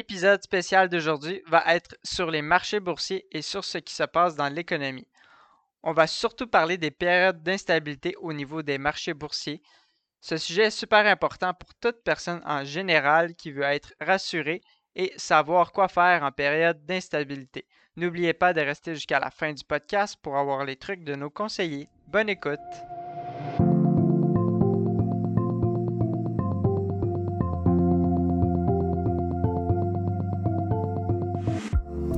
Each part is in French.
L'épisode spécial d'aujourd'hui va être sur les marchés boursiers et sur ce qui se passe dans l'économie. On va surtout parler des périodes d'instabilité au niveau des marchés boursiers. Ce sujet est super important pour toute personne en général qui veut être rassurée et savoir quoi faire en période d'instabilité. N'oubliez pas de rester jusqu'à la fin du podcast pour avoir les trucs de nos conseillers. Bonne écoute!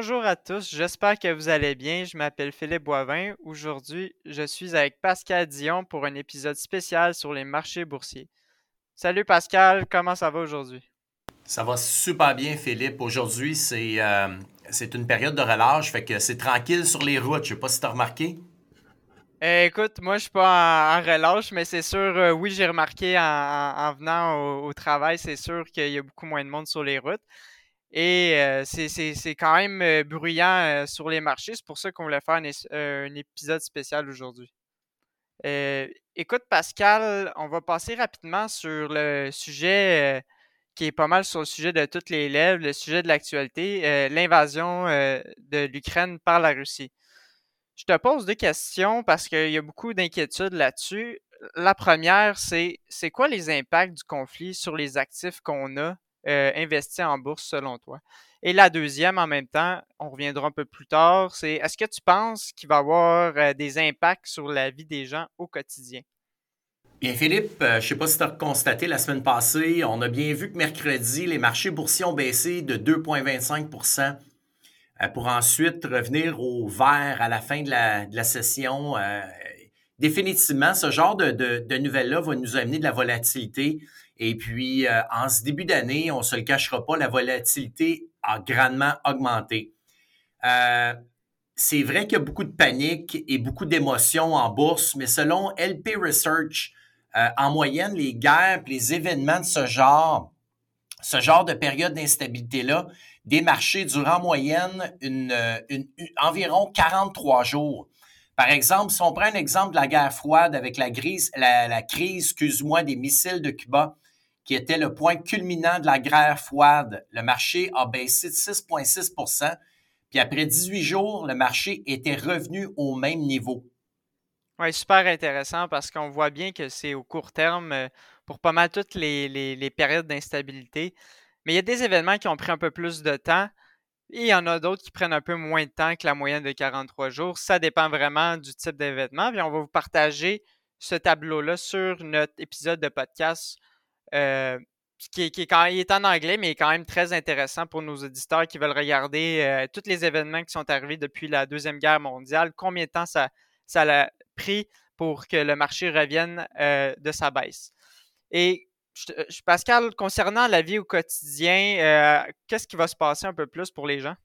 Bonjour à tous, j'espère que vous allez bien. Je m'appelle Philippe Boivin. Aujourd'hui, je suis avec Pascal Dion pour un épisode spécial sur les marchés boursiers. Salut Pascal, comment ça va aujourd'hui? Ça va super bien, Philippe. Aujourd'hui, c'est euh, une période de relâche, fait que c'est tranquille sur les routes. Je sais pas si tu as remarqué. Eh, écoute, moi, je suis pas en, relâche, mais c'est sûr, euh, oui, j'ai remarqué en, venant au travail, c'est sûr qu'il y a beaucoup moins de monde sur les routes. Et c'est quand même bruyant sur les marchés. C'est pour ça qu'on voulait faire un, épisode spécial aujourd'hui. écoute, Pascal, on va passer rapidement sur le sujet qui est pas mal sur le sujet de toutes les lèvres, le sujet de l'actualité, l'invasion de l'Ukraine par la Russie. Je te pose deux questions parce qu'il y a beaucoup d'inquiétudes là-dessus. La première, c'est c'est quoi les impacts du conflit sur les actifs qu'on a? Euh, investir en bourse selon toi? Et la deuxième, en même temps, on reviendra un peu plus tard, c'est est-ce que tu penses qu'il va avoir euh, des impacts sur la vie des gens au quotidien? Bien, Philippe, euh, je ne sais pas si tu as constaté la semaine passée, on a bien vu que mercredi, les marchés boursiers ont baissé de 2,25% pour ensuite revenir au vert à la fin de la, session. définitivement, ce genre de, de nouvelles-là va nous amener de la volatilité et puis, euh, en ce début d'année, on ne se le cachera pas, la volatilité a grandement augmenté. Euh, c'est vrai qu'il y a beaucoup de panique et beaucoup d'émotions en bourse, mais selon LP Research, euh, en moyenne, les guerres, les événements de ce genre, ce genre de période d'instabilité-là, des marchés durent en moyenne une, environ 43 jours. Par exemple, si on prend un exemple de la guerre froide avec la, la, la crise, excuse-moi, des missiles de Cuba, qui était le point culminant de la guerre froide. Le marché a baissé de 6,6% puis après 18 jours, le marché était revenu au même niveau. Oui, super intéressant parce qu'on voit bien que c'est au court terme euh, pour pas mal toutes les, périodes d'instabilité. Mais il y a des événements qui ont pris un peu plus de temps et il y en a d'autres qui prennent un peu moins de temps que la moyenne de 43 jours. Ça dépend vraiment du type d'événement. Puis on va vous partager ce tableau-là sur notre épisode de podcast euh, qui, est, en anglais, mais est quand même très intéressant pour nos auditeurs qui veulent regarder euh, tous les événements qui sont arrivés depuis la Deuxième Guerre mondiale, combien de temps ça, ça a pris pour que le marché revienne euh, de sa baisse. Et Pascal, concernant la vie au quotidien, qu'est-ce qui va se passer un peu plus pour les gens?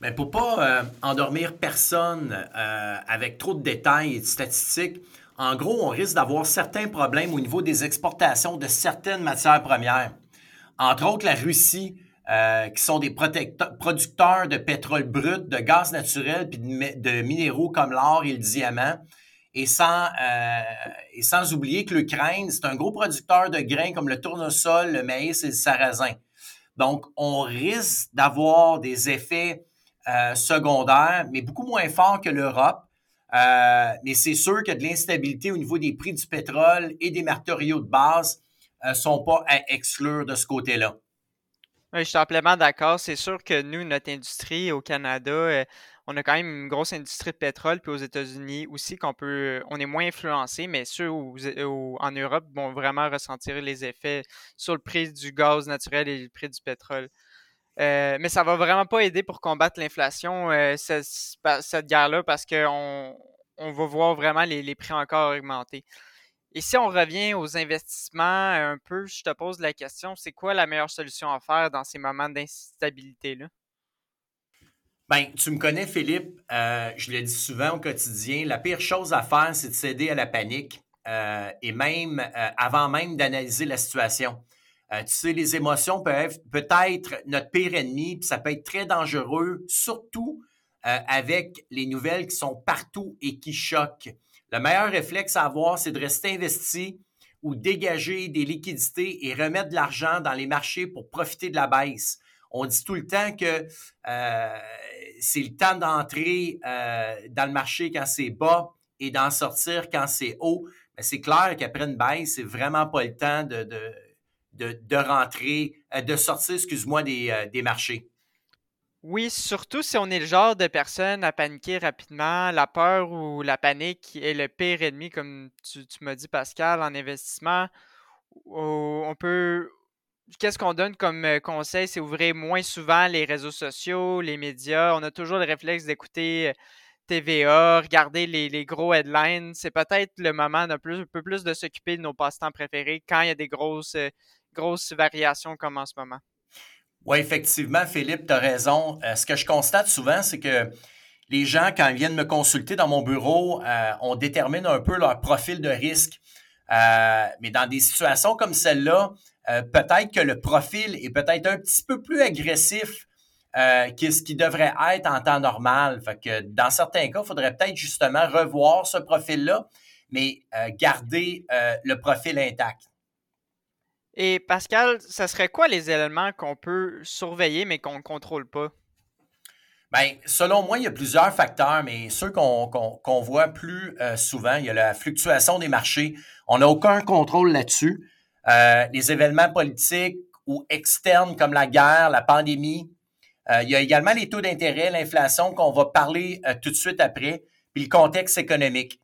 Ben, pour pas endormir personne avec trop de détails et de statistiques, en gros, on risque d'avoir certains problèmes au niveau des exportations de certaines matières premières. Entre autres, la Russie, euh, qui sont des producteurs de pétrole brut, de gaz naturel, puis de, minéraux comme l'or et le diamant. Et sans, euh, et sans oublier que l'Ukraine, c'est un gros producteur de grains comme le tournesol, le maïs et le sarrasin. Donc, on risque d'avoir des effets euh, secondaires, mais beaucoup moins forts que l'Europe. Euh, mais c'est sûr que de l'instabilité au niveau des prix du pétrole et des matériaux de base ne euh, sont pas à exclure de ce côté-là. Oui, je suis amplement d'accord. C'est sûr que nous, notre industrie au Canada, euh, on a quand même une grosse industrie de pétrole, puis aux États-Unis aussi, qu'on peut, on est moins influencé, mais ceux en Europe vont vraiment ressentir les effets sur le prix du gaz naturel et le prix du pétrole. Euh, mais ça va vraiment pas aider pour combattre l'inflation, euh, cette, guerre-là, parce qu'on on va voir vraiment les, prix encore augmenter. Et si on revient aux investissements un peu, je te pose la question, c'est quoi la meilleure solution à faire dans ces moments d'instabilité-là? Ben, tu me connais, Philippe. Euh, je le dis souvent au quotidien. La pire chose à faire, c'est de céder à la panique et même avant même d'analyser la situation. Tu sais, les émotions peuvent peut-être notre pire ennemi, puis ça peut être très dangereux, surtout avec les nouvelles qui sont partout et qui choquent. Le meilleur réflexe à avoir, c'est de rester investi ou dégager des liquidités et remettre de l'argent dans les marchés pour profiter de la baisse. On dit tout le temps que c'est le temps d'entrer euh, dans le marché quand c'est bas et d'en sortir quand c'est haut. Mais c'est clair qu'après une baisse, c'est vraiment pas le temps de, rentrer, euh, de sortir, excuse-moi, euh, des, marchés. Oui, surtout si on est le genre de personne à paniquer rapidement. La peur ou la panique est le pire ennemi, comme tu, tu m'as dit, Pascal, en investissement. On peut, qu'est-ce qu'on donne comme euh, conseil? C'est ouvrir moins souvent les réseaux sociaux, les médias. On a toujours le réflexe d'écouter TVA, regarder les, gros headlines. C'est peut-être le moment d'un peu plus de s'occuper de nos passe-temps préférés quand il y a des grosses, euh, grosses variations comme en ce moment. Oui, effectivement, Philippe, tu as raison. ce que je constate souvent, c'est que les gens, quand ils viennent me consulter dans mon bureau, on détermine un peu leur profil de risque. mais dans des situations comme celle-là, euh, peut-être que le profil est peut-être un petit peu plus agressif euh, que ce qui devrait être en temps normal. Dans certains cas, il faudrait peut-être justement revoir ce profil-là, mais euh, garder le profil intact. Et Pascal, ce serait quoi les éléments qu'on peut surveiller mais qu'on ne contrôle pas? Bien, selon moi, il y a plusieurs facteurs, mais ceux qu'on voit plus souvent, il y a la fluctuation des marchés. On n'a aucun contrôle là-dessus. Euh, les événements politiques ou externes comme la guerre, la pandémie. Euh, il y a également les taux d'intérêt, l'inflation qu'on va parler euh, tout de suite après, puis le contexte économique.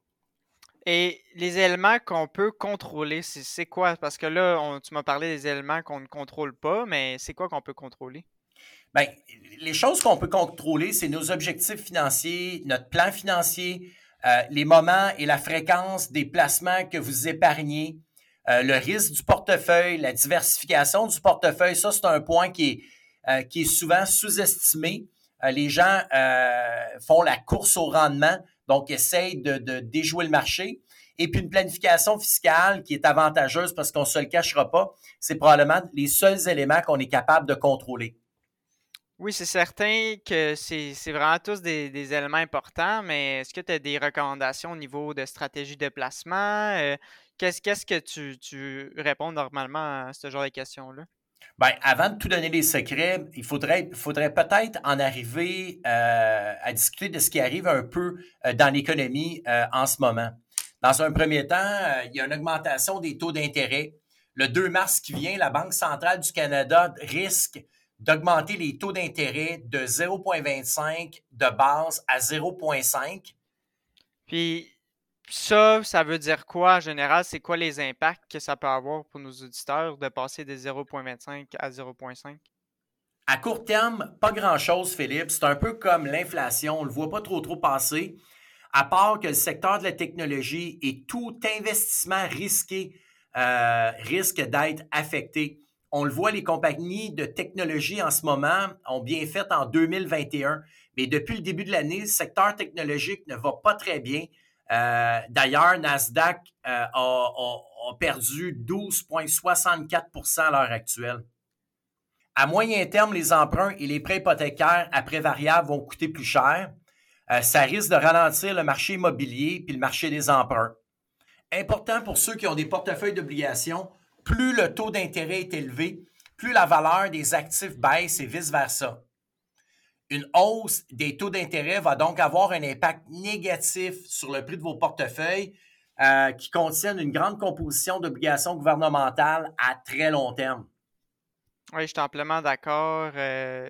Et les éléments qu'on peut contrôler, c'est quoi? Parce que là, tu m'as parlé des éléments qu'on ne contrôle pas, mais c'est quoi qu'on peut contrôler? Bien, les choses qu'on peut contrôler, c'est nos objectifs financiers, notre plan financier, les moments et la fréquence des placements que vous épargnez, euh, le risque du portefeuille, la diversification du portefeuille, ça, c'est un point qui est, euh, qui est souvent sous-estimé. Euh, les gens font la course au rendement, donc essayent de, de, déjouer le marché. Et puis une planification fiscale qui est avantageuse parce qu'on ne se le cachera pas, c'est probablement les seuls éléments qu'on est capable de contrôler. Oui, c'est certain que c'est vraiment tous des, éléments importants, mais est-ce que tu as des recommandations au niveau de stratégie de placement? Qu'est-ce que tu, réponds normalement à ce genre de questions-là? Bien, avant de tout donner les secrets, il faudrait, faudrait peut-être en arriver euh, à discuter de ce qui arrive un peu euh, dans l'économie euh, en ce moment. Dans un premier temps, il y a une augmentation des taux d'intérêt. Le 2 mars qui vient, la Banque centrale du Canada risque d'augmenter les taux d'intérêt de 0,25 de base à 0,5. Puis ça, ça veut dire quoi en général? C'est quoi les impacts que ça peut avoir pour nos auditeurs de passer de 0,25 à 0,5? À court terme, pas grand-chose, Philippe. C'est un peu comme l'inflation. On ne le voit pas trop trop passer, à part que le secteur de la technologie et tout investissement risqué euh, risque d'être affecté. On le voit, les compagnies de technologie en ce moment ont bien fait en 2021, mais depuis le début de l'année, le secteur technologique ne va pas très bien. Euh, d'ailleurs, Nasdaq euh, a, perdu 12,64% à l'heure actuelle. À moyen terme, les emprunts et les prêts hypothécaires après variables vont coûter plus cher. Euh, ça risque de ralentir le marché immobilier puis le marché des emprunts. Important pour ceux qui ont des portefeuilles d'obligations, plus le taux d'intérêt est élevé, plus la valeur des actifs baisse et vice-versa. Une hausse des taux d'intérêt va donc avoir un impact négatif sur le prix de vos portefeuilles euh, qui contiennent une grande composition d'obligations gouvernementales à très long terme. Oui, je suis amplement d'accord. Euh,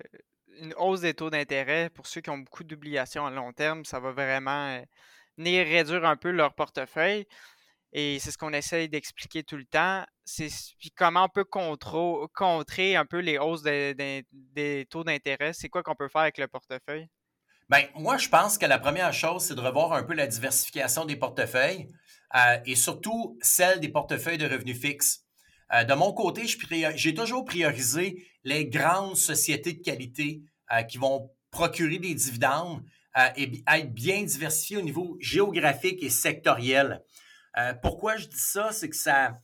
une hausse des taux d'intérêt pour ceux qui ont beaucoup d'obligations à long terme, ça va vraiment euh, venir réduire un peu leur portefeuille. Et c'est ce qu'on essaye d'expliquer tout le temps. C'est comment on peut contrer un peu les hausses des taux d'intérêt. C'est quoi qu'on peut faire avec le portefeuille? Bien, moi, je pense que la première chose, c'est de revoir un peu la diversification des portefeuilles euh, et surtout celle des portefeuilles de revenus fixes. Euh, de mon côté, j'ai toujours priorisé les grandes sociétés de qualité euh, qui vont procurer des dividendes et être bien diversifiées au niveau géographique et sectoriel. Pourquoi je dis ça? C'est que ça,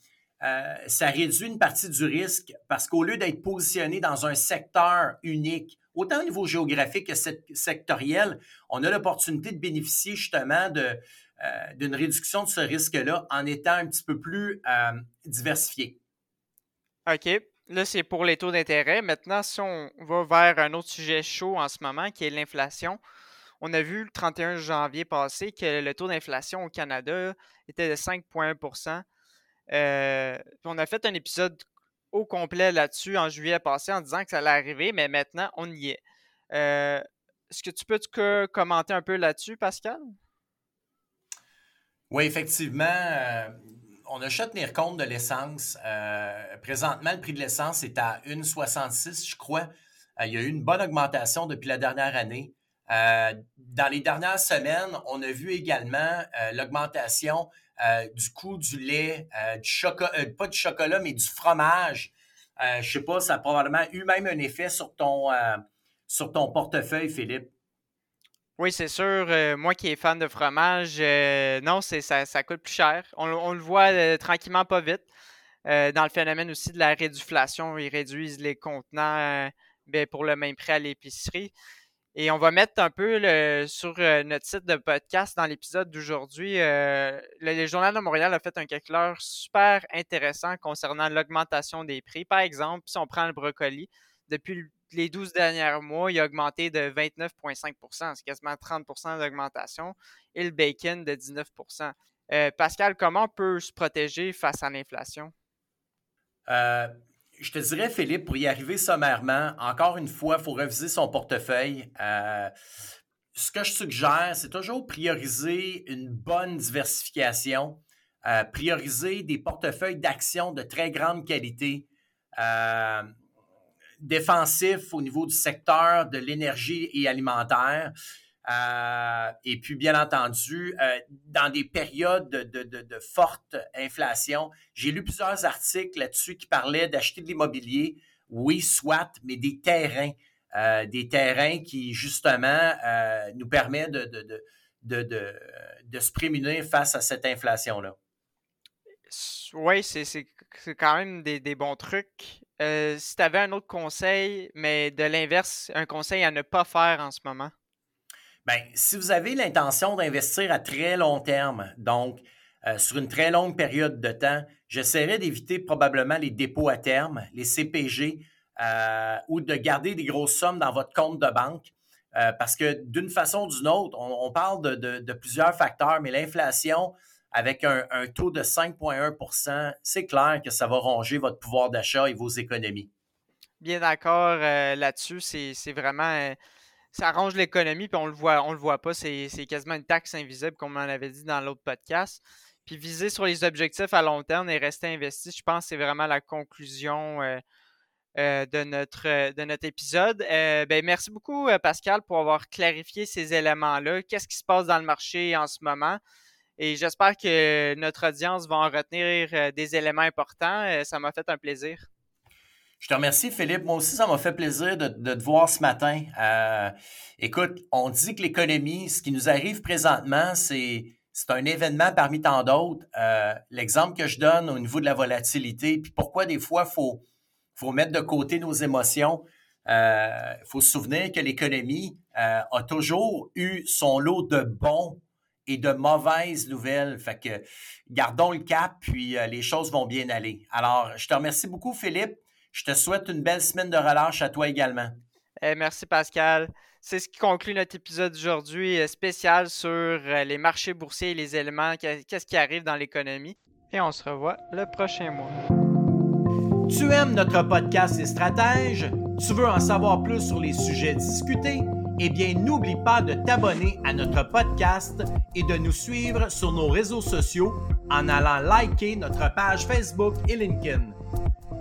ça réduit une partie du risque parce qu'au lieu d'être positionné dans un secteur unique, autant au niveau géographique que sectoriel, on a l'opportunité de bénéficier justement de, d'une réduction de ce risque-là en étant un petit peu plus diversifié. OK. Là, c'est pour les taux d'intérêt. Maintenant, si on va vers un autre sujet chaud en ce moment, qui est l'inflation, on a vu le 31 janvier passé que le taux d'inflation au Canada était de 5,1% euh, On a fait un épisode au complet là-dessus en juillet passé en disant que ça allait arriver, mais maintenant, on y est. Euh, est-ce que tu peux te commenter un peu là-dessus, Pascal? Oui, effectivement. Euh, on a juste tenir compte de l'essence. Présentement, le prix de l'essence est à 1,66, je crois. Il y a eu une bonne augmentation depuis la dernière année. Euh, dans les dernières semaines, on a vu également l'augmentation du coût du lait, du chocolat, pas du chocolat, mais du fromage. je ne sais pas, ça a probablement eu même un effet sur ton, sur ton portefeuille, Philippe. Oui, c'est sûr. Euh, moi qui est fan de fromage, euh, non, c'est ça, coûte plus cher. On, le voit euh, tranquillement pas vite. dans le phénomène aussi de la réduflation, ils réduisent les contenants ben, pour le même prix à l'épicerie. Et on va mettre un peu sur notre site de podcast dans l'épisode d'aujourd'hui. le, Journal de Montréal a fait un calculeur super intéressant concernant l'augmentation des prix. Par exemple, si on prend le brocoli, depuis le les 12 derniers mois, il a augmenté de 29,5% C'est quasiment 30% d'augmentation. Et le bacon de 19% euh, Pascal, comment on peut se protéger face à l'inflation? Euh, je te dirais, Philippe, pour y arriver sommairement, encore une fois, il faut reviser son portefeuille. Euh, ce que je suggère, c'est toujours prioriser une bonne diversification, prioriser des portefeuilles d'actions de très grande qualité défensif au niveau du secteur de l'énergie et alimentaire. Euh, et puis, bien entendu, euh, dans des périodes de, forte inflation, j'ai lu plusieurs articles là-dessus qui parlaient d'acheter de l'immobilier. Oui, soit, mais des terrains. Euh, des terrains qui, justement, nous permettent de, se prémunir face à cette inflation-là. Oui, c'est quand même des, des bons trucs. Si tu avais un autre conseil, mais de l'inverse, un conseil à ne pas faire en ce moment? Bien, si vous avez l'intention d'investir à très long terme, donc euh, sur une très longue période de temps, j'essaierais d'éviter probablement les dépôts à terme, les CPG, euh, ou de garder des grosses sommes dans votre compte de banque. parce que d'une façon ou d'une autre, on, parle de, plusieurs facteurs, mais l'inflation, avec un, taux de 5,1% c'est clair que ça va ronger votre pouvoir d'achat et vos économies. Bien d'accord euh, là-dessus. C'est vraiment. Euh, ça arrange l'économie, puis on le voit, on le voit pas. C'est quasiment une taxe invisible, comme on avait dit dans l'autre podcast. Puis viser sur les objectifs à long terme et rester investi, je pense que c'est vraiment la conclusion euh, de, notre, de notre épisode. ben, merci beaucoup, Pascal, pour avoir clarifié ces éléments-là. Qu'est-ce qui se passe dans le marché en ce moment? Et j'espère que notre audience va en retenir euh, des éléments importants. Euh, ça m'a fait un plaisir. Je te remercie, Philippe. Moi aussi, ça m'a fait plaisir de, te voir ce matin. Euh, écoute, on dit que l'économie, ce qui nous arrive présentement, c'est un événement parmi tant d'autres. L'exemple que je donne au niveau de la volatilité, puis pourquoi des fois, il faut, mettre de côté nos émotions. Il faut se souvenir que l'économie a toujours eu son lot de bons et de mauvaises nouvelles. Fait que gardons le cap, puis euh, les choses vont bien aller. Alors, je te remercie beaucoup, Philippe. Je te souhaite une belle semaine de relâche à toi également. Eh, merci, Pascal. C'est ce qui conclut notre épisode d'aujourd'hui euh, spécial sur euh, les marchés boursiers et les éléments, qu'est-ce qui arrive dans l'économie? Et on se revoit le prochain mois. Tu aimes notre podcast et stratèges? Tu veux en savoir plus sur les sujets discutés? eh bien, n'oublie pas de t'abonner à notre podcast et de nous suivre sur nos réseaux sociaux en allant liker notre page Facebook et LinkedIn.